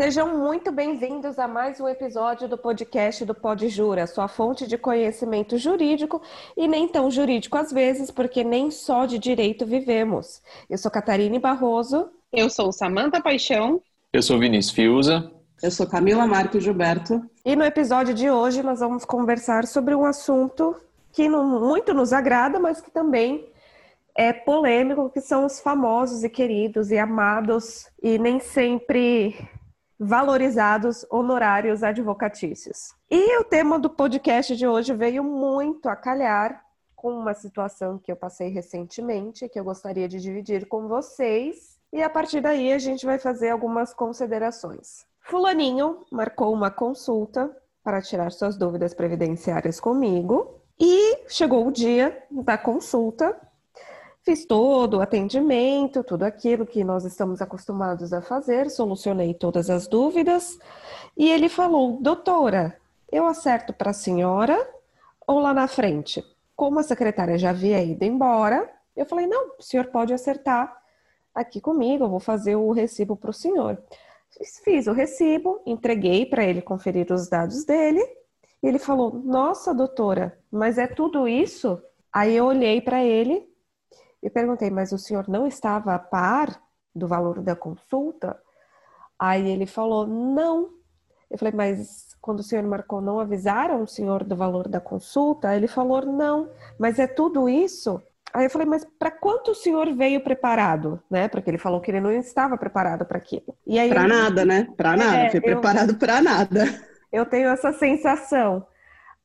Sejam muito bem-vindos a mais um episódio do podcast do Pod Jura, sua fonte de conhecimento jurídico e nem tão jurídico às vezes, porque nem só de direito vivemos. Eu sou Catarine Barroso. Eu sou Samanta Paixão. Eu sou Vinícius Fiuza. Eu sou Camila Marques Gilberto. E no episódio de hoje nós vamos conversar sobre um assunto que não, muito nos agrada, mas que também é polêmico, que são os famosos e queridos e amados e nem sempre valorizados honorários advocatícios. E o tema do podcast de hoje veio muito a calhar com uma situação que eu passei recentemente, que eu gostaria de dividir com vocês, e a partir daí a gente vai fazer algumas considerações. Fulaninho marcou uma consulta para tirar suas dúvidas previdenciárias comigo e chegou o dia da consulta. Fiz todo o atendimento, tudo aquilo que nós estamos acostumados a fazer, solucionei todas as dúvidas e ele falou: Doutora, eu acerto para a senhora ou lá na frente? Como a secretária já havia ido embora, eu falei: Não, o senhor pode acertar aqui comigo, eu vou fazer o recibo para o senhor. Fiz o recibo, entreguei para ele conferir os dados dele. E ele falou: Nossa, doutora, mas é tudo isso? Aí eu olhei para ele e perguntei: Mas o senhor não estava a par do valor da consulta? Aí ele falou: Não. Eu falei: Mas quando o senhor marcou, não avisaram o senhor do valor da consulta? Aí ele falou: Não. Mas é tudo isso? Aí eu falei, mas para quanto o senhor veio preparado, né? Porque ele falou que ele não estava preparado para aquilo. E aí para nada, né? Para nada, é, foi preparado para nada. Eu tenho essa sensação.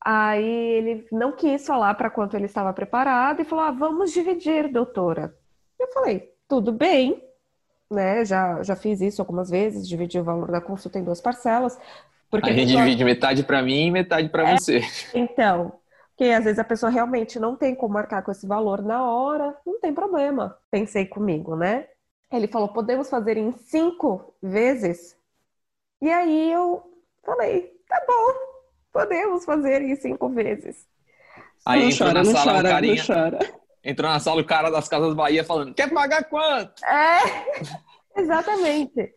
Aí ele não quis falar para quanto ele estava preparado e falou: ah, "Vamos dividir, doutora". Eu falei: "Tudo bem". Né? Já já fiz isso algumas vezes, dividi o valor da consulta em duas parcelas. Porque a gente divide metade para mim e metade para é, você. Então, que às vezes a pessoa realmente não tem como marcar com esse valor na hora, não tem problema. Pensei comigo, né? Ele falou: podemos fazer em cinco vezes? E aí eu falei: tá bom, podemos fazer em cinco vezes. Aí não chora, não sala, chora, carinha, não chora. Entrou na sala o cara das Casas Bahia falando: quer pagar quanto? É, exatamente.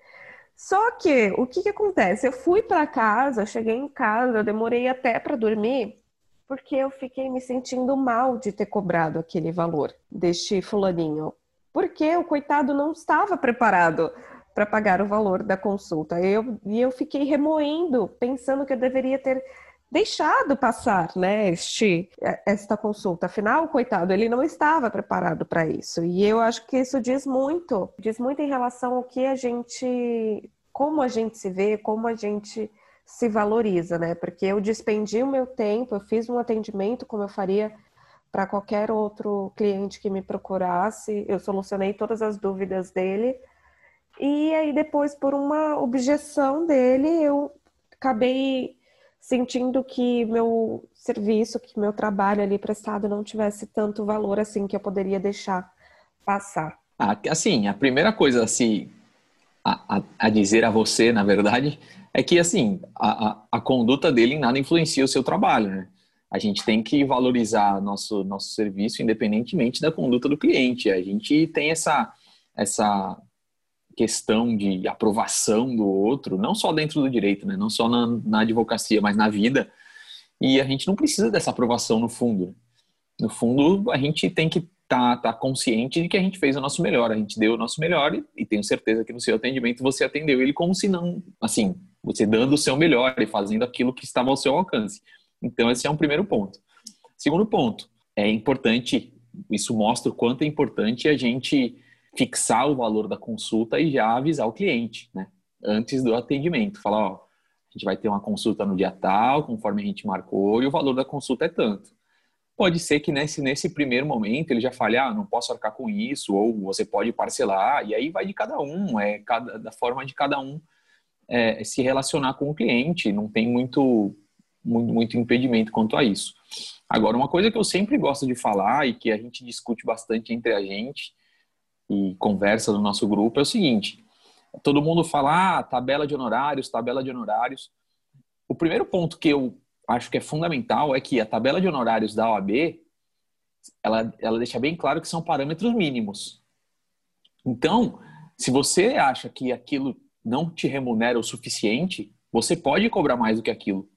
Só que o que, que acontece? Eu fui para casa, cheguei em casa, eu demorei até para dormir porque eu fiquei me sentindo mal de ter cobrado aquele valor deste fulaninho. Porque o coitado não estava preparado para pagar o valor da consulta. Eu, e eu fiquei remoendo, pensando que eu deveria ter deixado passar né, este, esta consulta. Afinal, coitado, ele não estava preparado para isso. E eu acho que isso diz muito, diz muito em relação ao que a gente, como a gente se vê, como a gente se valoriza, né? Porque eu despendi o meu tempo, eu fiz um atendimento como eu faria para qualquer outro cliente que me procurasse, eu solucionei todas as dúvidas dele. E aí depois por uma objeção dele, eu acabei sentindo que meu serviço, que meu trabalho ali prestado não tivesse tanto valor assim que eu poderia deixar passar. Ah, assim, a primeira coisa assim a, a, a dizer a você, na verdade, é que assim a, a, conduta dele em nada influencia o seu trabalho, né? A gente tem que valorizar nosso nosso serviço independentemente da conduta do cliente. A gente tem essa essa questão de aprovação do outro, não só dentro do direito, né? Não só na, na advocacia, mas na vida. E a gente não precisa dessa aprovação no fundo. No fundo, a gente tem que tá, tá consciente de que a gente fez o nosso melhor, a gente deu o nosso melhor e, e tenho certeza que no seu atendimento você atendeu ele como se não, assim, você dando o seu melhor e fazendo aquilo que estava ao seu alcance. Então, esse é um primeiro ponto. Segundo ponto, é importante, isso mostra o quanto é importante a gente fixar o valor da consulta e já avisar o cliente, né? Antes do atendimento. Falar, ó, a gente vai ter uma consulta no dia tal, conforme a gente marcou, e o valor da consulta é tanto. Pode ser que nesse, nesse primeiro momento ele já fale, ah, não posso arcar com isso, ou você pode parcelar, e aí vai de cada um, é cada, da forma de cada um é, se relacionar com o cliente, não tem muito, muito, muito impedimento quanto a isso. Agora, uma coisa que eu sempre gosto de falar e que a gente discute bastante entre a gente e conversa no nosso grupo é o seguinte: todo mundo fala, ah, tabela de honorários, tabela de honorários. O primeiro ponto que eu acho que é fundamental é que a tabela de honorários da OAB ela, ela deixa bem claro que são parâmetros mínimos. Então, se você acha que aquilo não te remunera o suficiente, você pode cobrar mais do que aquilo.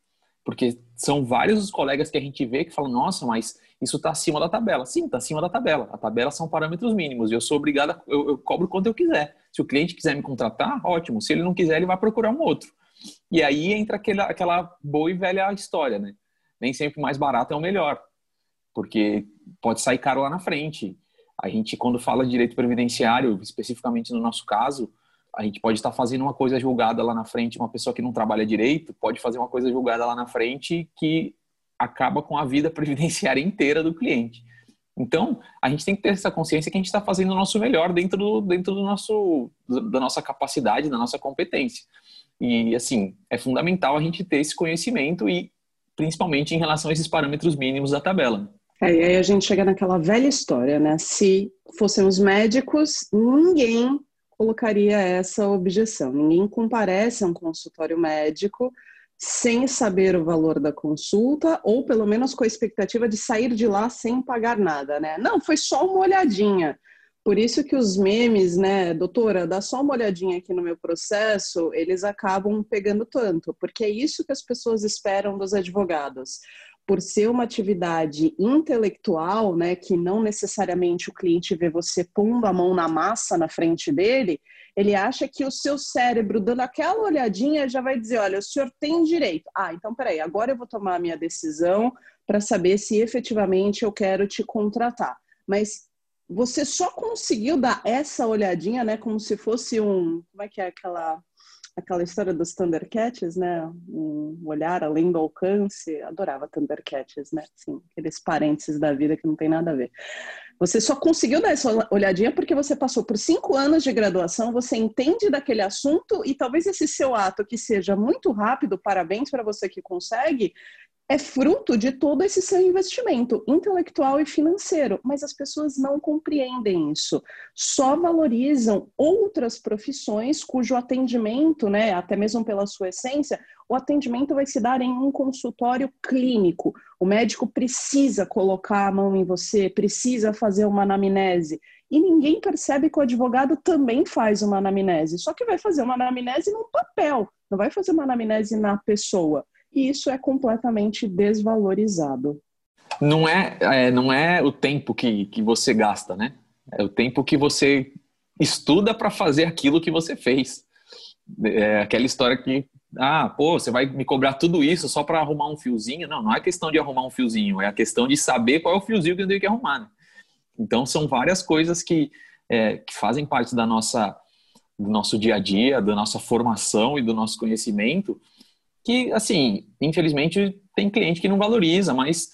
Porque são vários os colegas que a gente vê que falam, nossa, mas isso está acima da tabela. Sim, está acima da tabela. A tabela são parâmetros mínimos e eu sou obrigado, a, eu, eu cobro quanto eu quiser. Se o cliente quiser me contratar, ótimo. Se ele não quiser, ele vai procurar um outro. E aí entra aquela, aquela boa e velha história, né? Nem sempre mais barato é o melhor, porque pode sair caro lá na frente. A gente, quando fala de direito previdenciário, especificamente no nosso caso, a gente pode estar fazendo uma coisa julgada lá na frente, uma pessoa que não trabalha direito pode fazer uma coisa julgada lá na frente que acaba com a vida previdenciária inteira do cliente. Então, a gente tem que ter essa consciência que a gente está fazendo o nosso melhor dentro, do, dentro do nosso, da nossa capacidade, da nossa competência. E, assim, é fundamental a gente ter esse conhecimento e, principalmente, em relação a esses parâmetros mínimos da tabela. É, e aí a gente chega naquela velha história, né? Se fôssemos médicos, ninguém colocaria essa objeção. Ninguém comparece a um consultório médico sem saber o valor da consulta ou pelo menos com a expectativa de sair de lá sem pagar nada, né? Não, foi só uma olhadinha. Por isso que os memes, né, doutora, dá só uma olhadinha aqui no meu processo, eles acabam pegando tanto, porque é isso que as pessoas esperam dos advogados por ser uma atividade intelectual, né, que não necessariamente o cliente vê você pondo a mão na massa na frente dele, ele acha que o seu cérebro, dando aquela olhadinha, já vai dizer: olha, o senhor tem direito. Ah, então peraí, agora eu vou tomar a minha decisão para saber se efetivamente eu quero te contratar. Mas você só conseguiu dar essa olhadinha, né, como se fosse um. Como é que é aquela aquela história dos Thundercats, né? Um olhar além do alcance. Adorava Thundercats, né? Sim, aqueles parênteses da vida que não tem nada a ver. Você só conseguiu dar essa olhadinha porque você passou por cinco anos de graduação, você entende daquele assunto e talvez esse seu ato que seja muito rápido, parabéns para você que consegue, é fruto de todo esse seu investimento intelectual e financeiro, mas as pessoas não compreendem isso. Só valorizam outras profissões cujo atendimento, né, até mesmo pela sua essência, o atendimento vai se dar em um consultório clínico. O médico precisa colocar a mão em você, precisa fazer uma anamnese. E ninguém percebe que o advogado também faz uma anamnese, só que vai fazer uma anamnese no papel, não vai fazer uma anamnese na pessoa e isso é completamente desvalorizado. Não é, é, não é o tempo que, que você gasta, né? É o tempo que você estuda para fazer aquilo que você fez. É aquela história que, ah, pô, você vai me cobrar tudo isso só para arrumar um fiozinho? Não, não é questão de arrumar um fiozinho, é a questão de saber qual é o fiozinho que eu tenho que arrumar. Né? Então, são várias coisas que, é, que fazem parte da nossa, do nosso dia a dia, da nossa formação e do nosso conhecimento, que, assim, infelizmente tem cliente que não valoriza, mas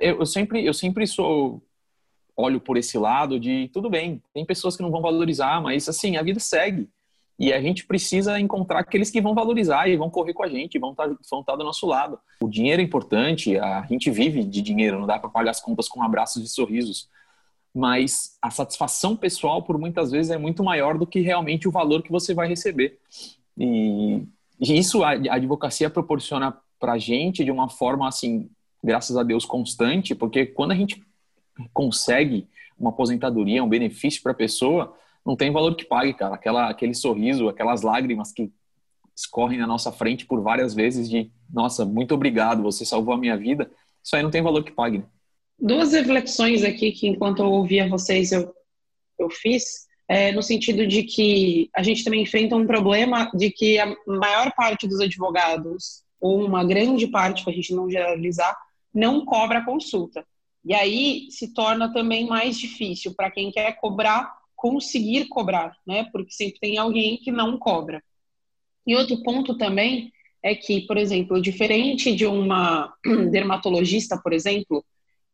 eu sempre, eu sempre sou olho por esse lado de tudo bem, tem pessoas que não vão valorizar, mas assim, a vida segue. E a gente precisa encontrar aqueles que vão valorizar e vão correr com a gente, vão estar, tá, vão estar tá do nosso lado. O dinheiro é importante, a gente vive de dinheiro, não dá para pagar as contas com abraços e sorrisos. Mas a satisfação pessoal, por muitas vezes, é muito maior do que realmente o valor que você vai receber. E isso a, advocacia proporciona para a gente de uma forma, assim, graças a Deus, constante, porque quando a gente consegue uma aposentadoria, um benefício para a pessoa, não tem valor que pague, cara. Aquela, aquele sorriso, aquelas lágrimas que escorrem na nossa frente por várias vezes de, nossa, muito obrigado, você salvou a minha vida. Isso aí não tem valor que pague. Né? Duas reflexões aqui que enquanto eu ouvia vocês eu, eu fiz é, no sentido de que a gente também enfrenta um problema de que a maior parte dos advogados, ou uma grande parte, para a gente não generalizar, não cobra a consulta. E aí se torna também mais difícil para quem quer cobrar, conseguir cobrar, né? Porque sempre tem alguém que não cobra. E outro ponto também é que, por exemplo, diferente de uma dermatologista, por exemplo,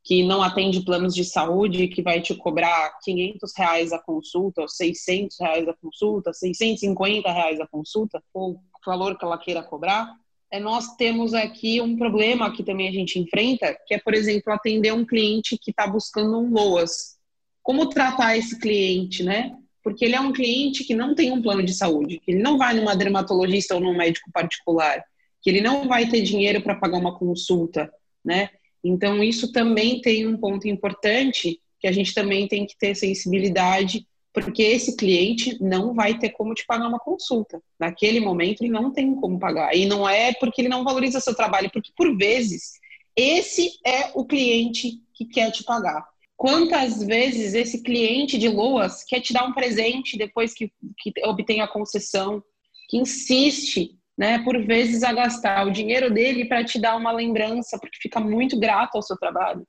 que não atende planos de saúde, que vai te cobrar 500 reais a consulta, ou 600 reais a consulta, 650 reais a consulta, ou o valor que ela queira cobrar, é, nós temos aqui um problema que também a gente enfrenta, que é, por exemplo, atender um cliente que está buscando um LOAS. Como tratar esse cliente, né? Porque ele é um cliente que não tem um plano de saúde, que ele não vai numa dermatologista ou num médico particular, que ele não vai ter dinheiro para pagar uma consulta, né? Então, isso também tem um ponto importante que a gente também tem que ter sensibilidade porque esse cliente não vai ter como te pagar uma consulta. Naquele momento ele não tem como pagar. E não é porque ele não valoriza seu trabalho, porque por vezes esse é o cliente que quer te pagar. Quantas vezes esse cliente de Loas quer te dar um presente depois que, que obtém a concessão, que insiste, né, por vezes a gastar o dinheiro dele para te dar uma lembrança, porque fica muito grato ao seu trabalho.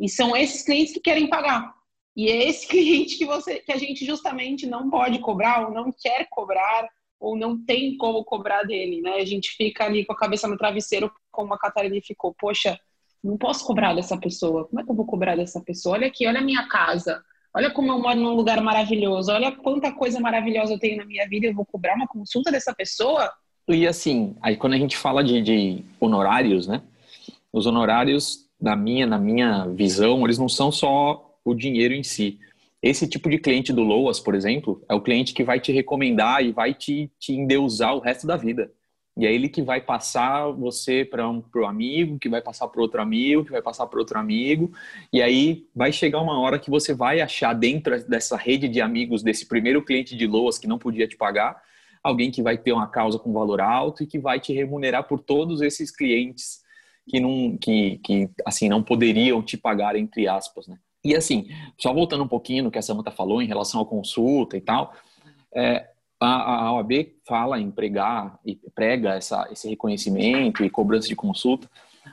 E são esses clientes que querem pagar. E é esse cliente que você que a gente justamente não pode cobrar ou não quer cobrar ou não tem como cobrar dele, né? A gente fica ali com a cabeça no travesseiro, como a Catarina ficou, poxa, não posso cobrar dessa pessoa. Como é que eu vou cobrar dessa pessoa? Olha aqui, olha a minha casa. Olha como eu moro num lugar maravilhoso. Olha quanta coisa maravilhosa eu tenho na minha vida. Eu vou cobrar uma consulta dessa pessoa? E assim, aí quando a gente fala de, de honorários, né? Os honorários, na minha, na minha visão, eles não são só o dinheiro em si. Esse tipo de cliente do Loas, por exemplo, é o cliente que vai te recomendar e vai te, te endeusar o resto da vida. E é ele que vai passar você para um pro amigo, que vai passar para outro amigo, que vai passar para outro amigo. E aí vai chegar uma hora que você vai achar dentro dessa rede de amigos desse primeiro cliente de Loas que não podia te pagar, alguém que vai ter uma causa com valor alto e que vai te remunerar por todos esses clientes que não que, que assim não poderiam te pagar entre aspas, né? E assim, só voltando um pouquinho no que a Samanta falou em relação à consulta e tal, é, a, a OAB fala em pregar e prega essa, esse reconhecimento e cobrança de consulta,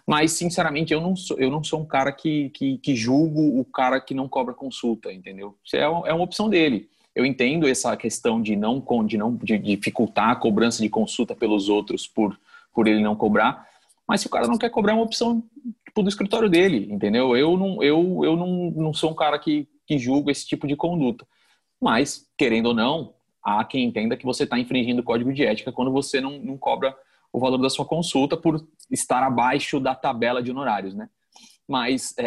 mas sinceramente eu não sou, eu não sou um cara que, que, que julgo o cara que não cobra consulta, entendeu? Isso é, é uma opção dele. Eu entendo essa questão de não de não de dificultar a cobrança de consulta pelos outros por por ele não cobrar, mas se o cara não quer cobrar é uma opção tipo, do escritório dele, entendeu? Eu não eu, eu não, não sou um cara que, que julga esse tipo de conduta. Mas, querendo ou não, há quem entenda que você está infringindo o código de ética quando você não, não cobra o valor da sua consulta por estar abaixo da tabela de honorários, né? Mas é,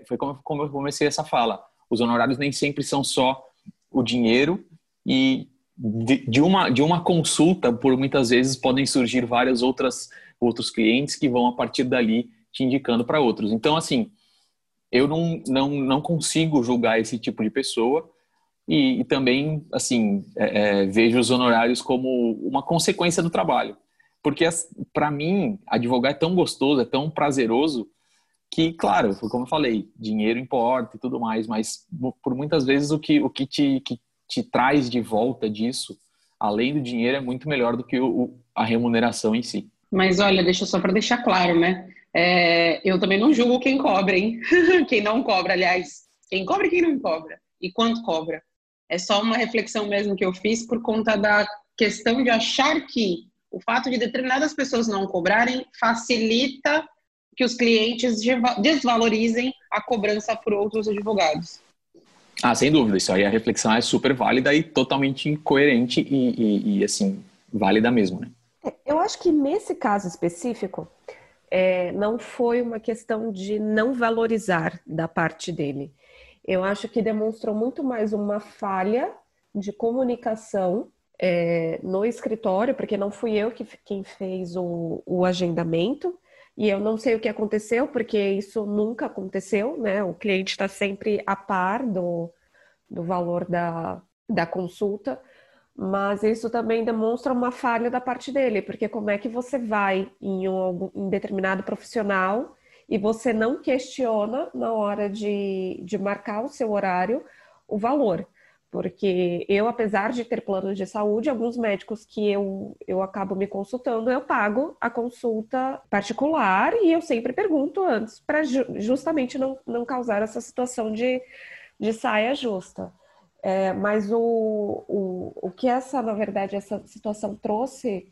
é, foi como, como eu comecei essa fala. Os honorários nem sempre são só o dinheiro e de, de, uma, de uma consulta, por muitas vezes, podem surgir várias outras outros clientes que vão, a partir dali, te indicando para outros. Então, assim, eu não, não, não consigo julgar esse tipo de pessoa, e, e também, assim, é, é, vejo os honorários como uma consequência do trabalho. Porque, para mim, advogar é tão gostoso, é tão prazeroso, que, claro, como eu falei, dinheiro importa e tudo mais, mas por muitas vezes o que, o que, te, que te traz de volta disso, além do dinheiro, é muito melhor do que o, a remuneração em si. Mas olha, deixa só para deixar claro, né? É, eu também não julgo quem cobra, hein? quem não cobra, aliás. Quem cobra e quem não cobra. E quanto cobra. É só uma reflexão mesmo que eu fiz por conta da questão de achar que o fato de determinadas pessoas não cobrarem facilita que os clientes desvalorizem a cobrança por outros advogados. Ah, sem dúvida. Isso aí a reflexão é super válida e totalmente coerente e, e, e assim, válida mesmo, né? É, eu acho que nesse caso específico, é, não foi uma questão de não valorizar da parte dele eu acho que demonstrou muito mais uma falha de comunicação é, no escritório, porque não fui eu que, quem fez o, o agendamento, e eu não sei o que aconteceu, porque isso nunca aconteceu, né? O cliente está sempre a par do, do valor da, da consulta, mas isso também demonstra uma falha da parte dele, porque como é que você vai em um em determinado profissional e você não questiona na hora de, de marcar o seu horário o valor. Porque eu, apesar de ter plano de saúde, alguns médicos que eu, eu acabo me consultando, eu pago a consulta particular e eu sempre pergunto antes, para justamente não, não causar essa situação de, de saia justa. É, mas o, o, o que essa, na verdade, essa situação trouxe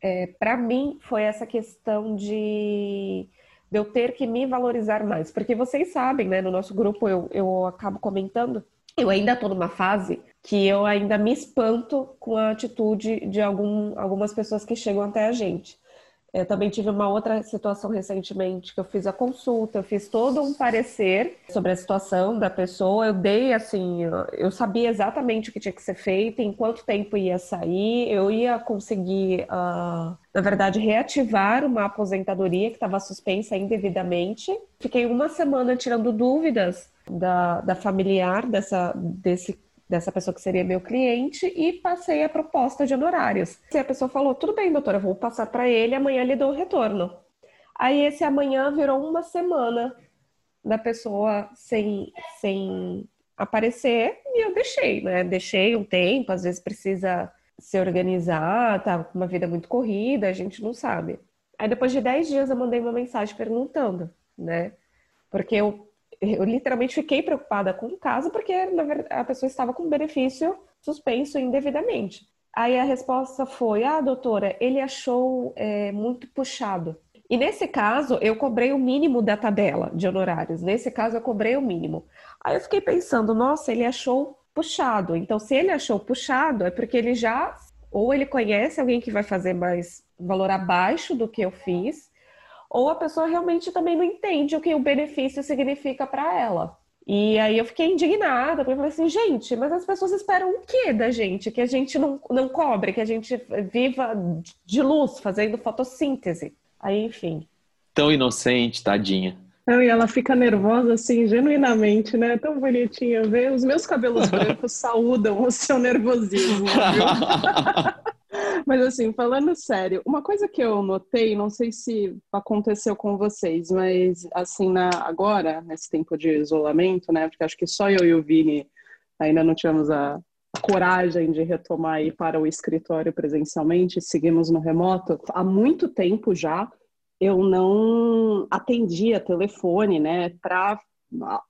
é, para mim foi essa questão de de eu ter que me valorizar mais. Porque vocês sabem, né, no nosso grupo eu, eu acabo comentando, eu ainda estou numa fase que eu ainda me espanto com a atitude de algum, algumas pessoas que chegam até a gente. Eu também tive uma outra situação recentemente que eu fiz a consulta, eu fiz todo um parecer sobre a situação da pessoa. Eu dei assim, eu sabia exatamente o que tinha que ser feito, em quanto tempo ia sair, eu ia conseguir, uh, na verdade, reativar uma aposentadoria que estava suspensa indevidamente. Fiquei uma semana tirando dúvidas da, da familiar dessa, desse dessa pessoa que seria meu cliente e passei a proposta de honorários. E a pessoa falou: tudo bem, doutora, vou passar para ele, amanhã lhe dou o retorno. Aí esse amanhã virou uma semana da pessoa sem, sem aparecer e eu deixei, né? Deixei um tempo, às vezes precisa se organizar, tá com uma vida muito corrida, a gente não sabe. Aí depois de 10 dias eu mandei uma mensagem perguntando, né? Porque eu, eu literalmente fiquei preocupada com o caso, porque a pessoa estava com benefício suspenso indevidamente. Aí a resposta foi: Ah, doutora, ele achou é, muito puxado. E nesse caso, eu cobrei o mínimo da tabela de honorários. Nesse caso, eu cobrei o mínimo. Aí eu fiquei pensando: nossa, ele achou puxado. Então, se ele achou puxado, é porque ele já. Ou ele conhece alguém que vai fazer mais valor abaixo do que eu fiz, ou a pessoa realmente também não entende o que o benefício significa para ela. E aí eu fiquei indignada, porque eu falei assim, gente, mas as pessoas esperam o quê da gente? Que a gente não, não cobre, que a gente viva de luz, fazendo fotossíntese. Aí, enfim. Tão inocente, tadinha. Não, e ela fica nervosa assim, genuinamente, né? Tão bonitinha. Vê, os meus cabelos brancos saúdam o seu nervosismo, viu? Mas assim, falando sério, uma coisa que eu notei, não sei se aconteceu com vocês, mas assim, na, agora, nesse tempo de isolamento, né? Porque acho que só eu e o Vini ainda não tivemos a, coragem de retomar ir para o escritório presencialmente, seguimos no remoto. Há muito tempo já eu não atendia telefone, né, para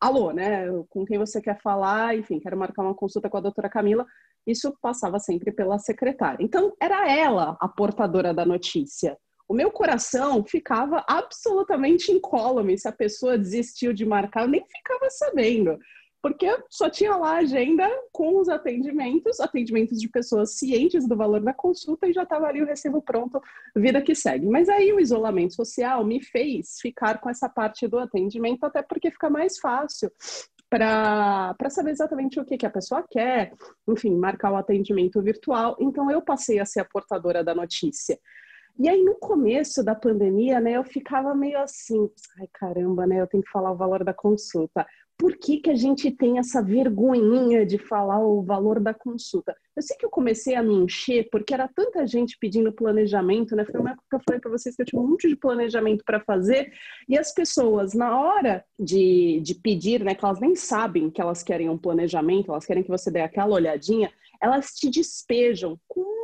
alô, né, com quem você quer falar, enfim, quero marcar uma consulta com a doutora Camila, isso passava sempre pela secretária. Então, era ela a portadora da notícia. O meu coração ficava absolutamente incólume se a pessoa desistiu de marcar, eu nem ficava sabendo porque só tinha lá a agenda com os atendimentos, atendimentos de pessoas cientes do valor da consulta e já estava ali o recibo pronto, vida que segue. Mas aí o isolamento social me fez ficar com essa parte do atendimento, até porque fica mais fácil para saber exatamente o que, que a pessoa quer, enfim, marcar o atendimento virtual. Então eu passei a ser a portadora da notícia. E aí, no começo da pandemia, né, eu ficava meio assim, ai caramba, né, eu tenho que falar o valor da consulta por que, que a gente tem essa vergonhinha de falar o valor da consulta? Eu sei que eu comecei a me encher porque era tanta gente pedindo planejamento, né? Foi uma época que eu falei para vocês que eu tinha um monte de planejamento para fazer e as pessoas, na hora de, de pedir, né, que elas nem sabem que elas querem um planejamento, elas querem que você dê aquela olhadinha, elas te despejam com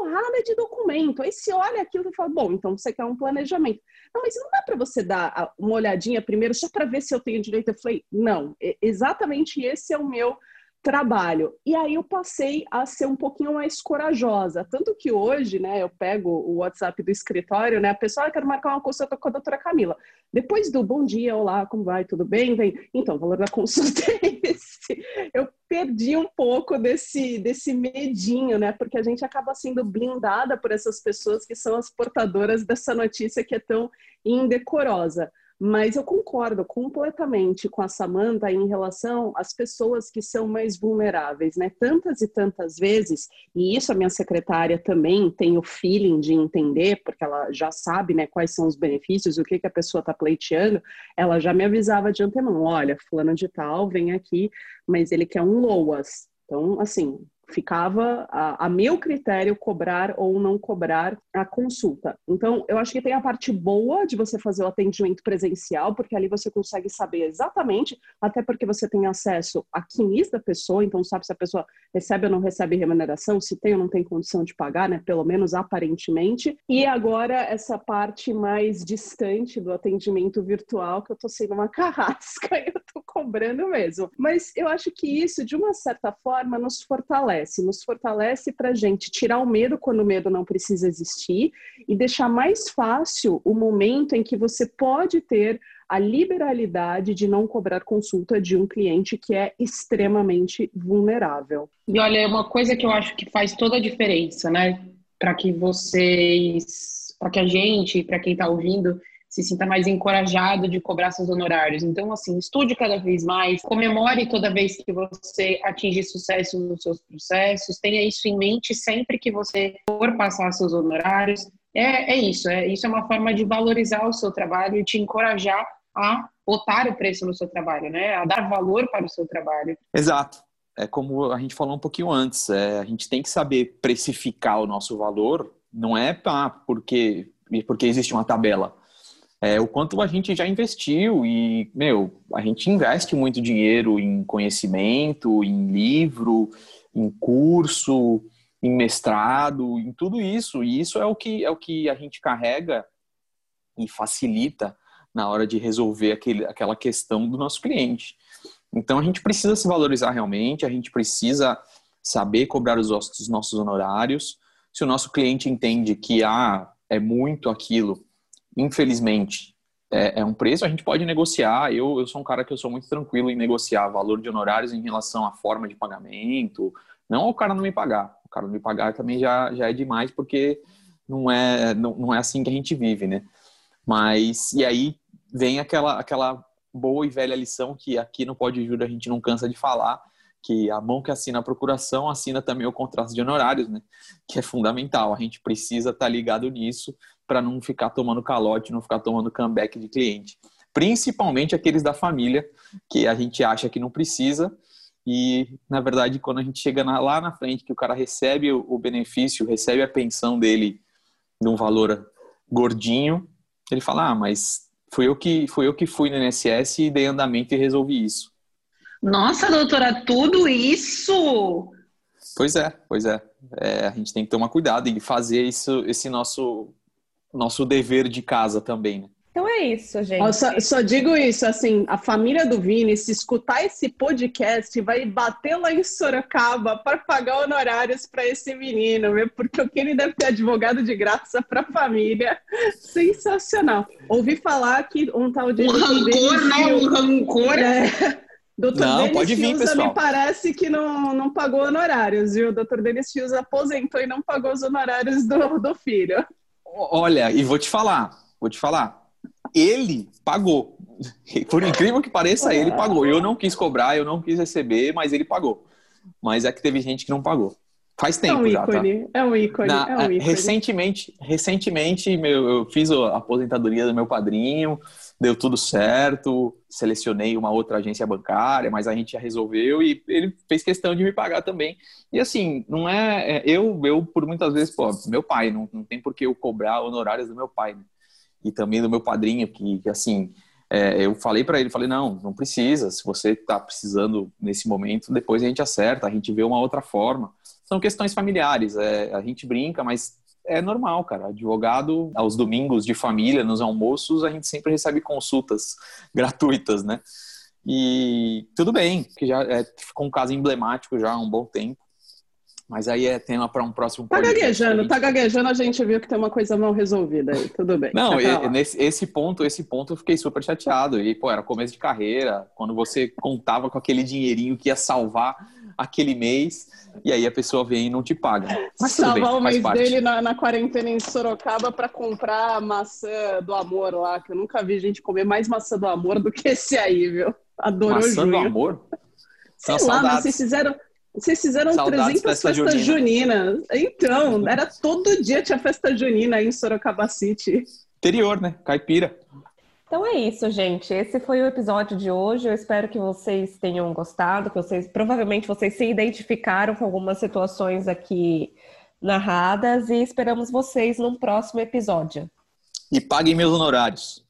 porrada de documento. Aí você olha aquilo e fala, bom, então você quer um planejamento. Não, mas não dá para você dar uma olhadinha primeiro só para ver se eu tenho direito? Eu falei, não, exatamente esse é o meu trabalho. E aí eu passei a ser um pouquinho mais corajosa. Tanto que hoje, né, eu pego o WhatsApp do escritório, né, a pessoa, ah, quero marcar uma consulta com a doutora Camila. Depois do bom dia, olá, como vai, tudo bem? Vem. Então, o valor da consulta é esse. Eu perdi um pouco desse, desse medinho, né, porque a gente acaba sendo blindada por essas pessoas que são as portadoras dessa notícia que é tão indecorosa. Mas eu concordo completamente com a Samantha em relação às pessoas que são mais vulneráveis, né? Tantas e tantas vezes, e isso a minha secretária também tem o feeling de entender, porque ela já sabe, né, quais são os benefícios, o que, que a pessoa está pleiteando, ela já me avisava de antemão, olha, fulano de tal vem aqui, mas ele quer um LOAS. Então, assim, ficava a, a, meu critério cobrar ou não cobrar a consulta. Então, eu acho que tem a parte boa de você fazer o atendimento presencial, porque ali você consegue saber exatamente, até porque você tem acesso a quinis da pessoa, então sabe se a pessoa recebe ou não recebe remuneração, se tem ou não tem condição de pagar, né? Pelo menos aparentemente. E agora essa parte mais distante do atendimento virtual, que eu tô sendo uma carrasca eu tô cobrando mesmo. Mas eu acho que isso, de uma certa forma, nos fortalece nos fortalece para a gente tirar o medo quando o medo não precisa existir e deixar mais fácil o momento em que você pode ter a liberalidade de não cobrar consulta de um cliente que é extremamente vulnerável. E olha, é uma coisa que eu acho que faz toda a diferença, né? Para que vocês, para que a gente, para quem está ouvindo, se sinta mais encorajado de cobrar seus honorários. Então, assim, estude cada vez mais, comemore toda vez que você atingir sucesso nos seus processos, tenha isso em mente sempre que você for passar seus honorários. É, é isso, é, isso é uma forma de valorizar o seu trabalho e te encorajar a botar o preço no seu trabalho, né? A dar valor para o seu trabalho. Exato. é como a gente falou um pouquinho antes, é, a gente tem que saber precificar o nosso valor, não é ah, porque, porque existe uma tabela. É o quanto a gente já investiu e, meu, a gente investe muito dinheiro em conhecimento, em livro, em curso, em mestrado, em tudo isso. E isso é o que, é o que a gente carrega e facilita na hora de resolver aquele, aquela questão do nosso cliente. Então a gente precisa se valorizar realmente, a gente precisa saber cobrar os nossos honorários. Se o nosso cliente entende que ah, é muito aquilo, infelizmente é, é, um preço, a gente pode negociar. Eu, eu sou um cara que eu sou muito tranquilo em negociar valor de honorários em relação à forma de pagamento. Não o cara não me pagar. O cara não me pagar também já, já é demais, porque não é, não, não é assim que a gente vive, né? Mas, e aí vem aquela, aquela boa e velha lição que aqui no Pode Júri a gente não cansa de falar, que a mão que assina a procuração assina também o contrato de honorários, né? Que é fundamental. A gente precisa estar tá ligado nisso para não ficar tomando calote, não ficar tomando comeback de cliente. Principalmente aqueles da família, que a gente acha que não precisa, e na verdade, quando a gente chega lá na frente, que o cara recebe o benefício, recebe a pensão dele num valor gordinho, ele fala: Ah, mas Fui eu que, fui eu que fui no INSS e dei andamento e resolvi isso. Nossa, doutora, tudo isso? Pois é, pois é. é. A gente tem que tomar cuidado e fazer isso, esse nosso, nosso dever de casa também, né? Então é isso, gente. só, só, digo isso, assim, a família do Vini, se escutar esse podcast, vai bater lá em Sorocaba para pagar honorários para esse menino, viu? porque o que ele deve ter advogado de graça para a família, sensacional. Ouvi falar que um tal de... Um rancor, né? Um rancor. É, Doutor não, Denis pode vir, pessoal. me parece que não, não pagou honorários, viu? O doutor Denis Fiuza aposentou e não pagou os honorários do, do filho. Olha, e vou te falar, vou te falar ele pagou. Por incrível que pareça, ele pagou. Eu não quis cobrar, eu não quis receber, mas ele pagou. Mas é que teve gente que não pagou. Faz tempo é um já, tá? É um ícone, Na, é um ícone. Recentemente, recentemente meu, eu fiz a aposentadoria do meu padrinho, deu tudo certo, selecionei uma outra agência bancária, mas a gente já resolveu e ele fez questão de me pagar também. E assim, não é. é eu, eu por muitas vezes, pô, meu pai, não, não tem por que eu cobrar honorários do meu pai. Né? e também do meu padrinho, que, que assim, é, eu falei para ele, falei, não, não precisa, se você está precisando nesse momento, depois a gente acerta, a gente vê uma outra forma. São questões familiares, é, a gente brinca, mas é normal, cara. Advogado, aos domingos de família, nos almoços, a gente sempre recebe consultas gratuitas, né? E tudo bem, que já é, ficou um caso emblemático já há um bom tempo. Mas aí é tema para um próximo Tá gaguejando, tá gaguejando, a gente viu que tem uma coisa mal resolvida aí, tudo bem. Não, nesse, esse ponto, esse ponto eu fiquei super chateado. E, pô, era começo de carreira, quando você contava com aquele dinheirinho que ia salvar aquele mês, e aí a pessoa vem e não te paga. Mas Salvar bem, o mês parte. dele na, na, quarentena em Sorocaba para comprar maçã do amor lá, que eu nunca vi gente comer mais maçã do amor do que esse aí, viu? Adorou maçã do amor? Sei São lá, saudades. mas vocês fizeram vocês fizeram Saudades 300 festa festas juninas. Então, era todo dia tinha festa junina aí em Sorocaba City. Interior, né? Caipira. Então é isso, gente. Esse foi o episódio de hoje. Eu espero que vocês tenham gostado, que vocês provavelmente vocês se identificaram com algumas situações aqui narradas e esperamos vocês num próximo episódio. E paguem meus honorários.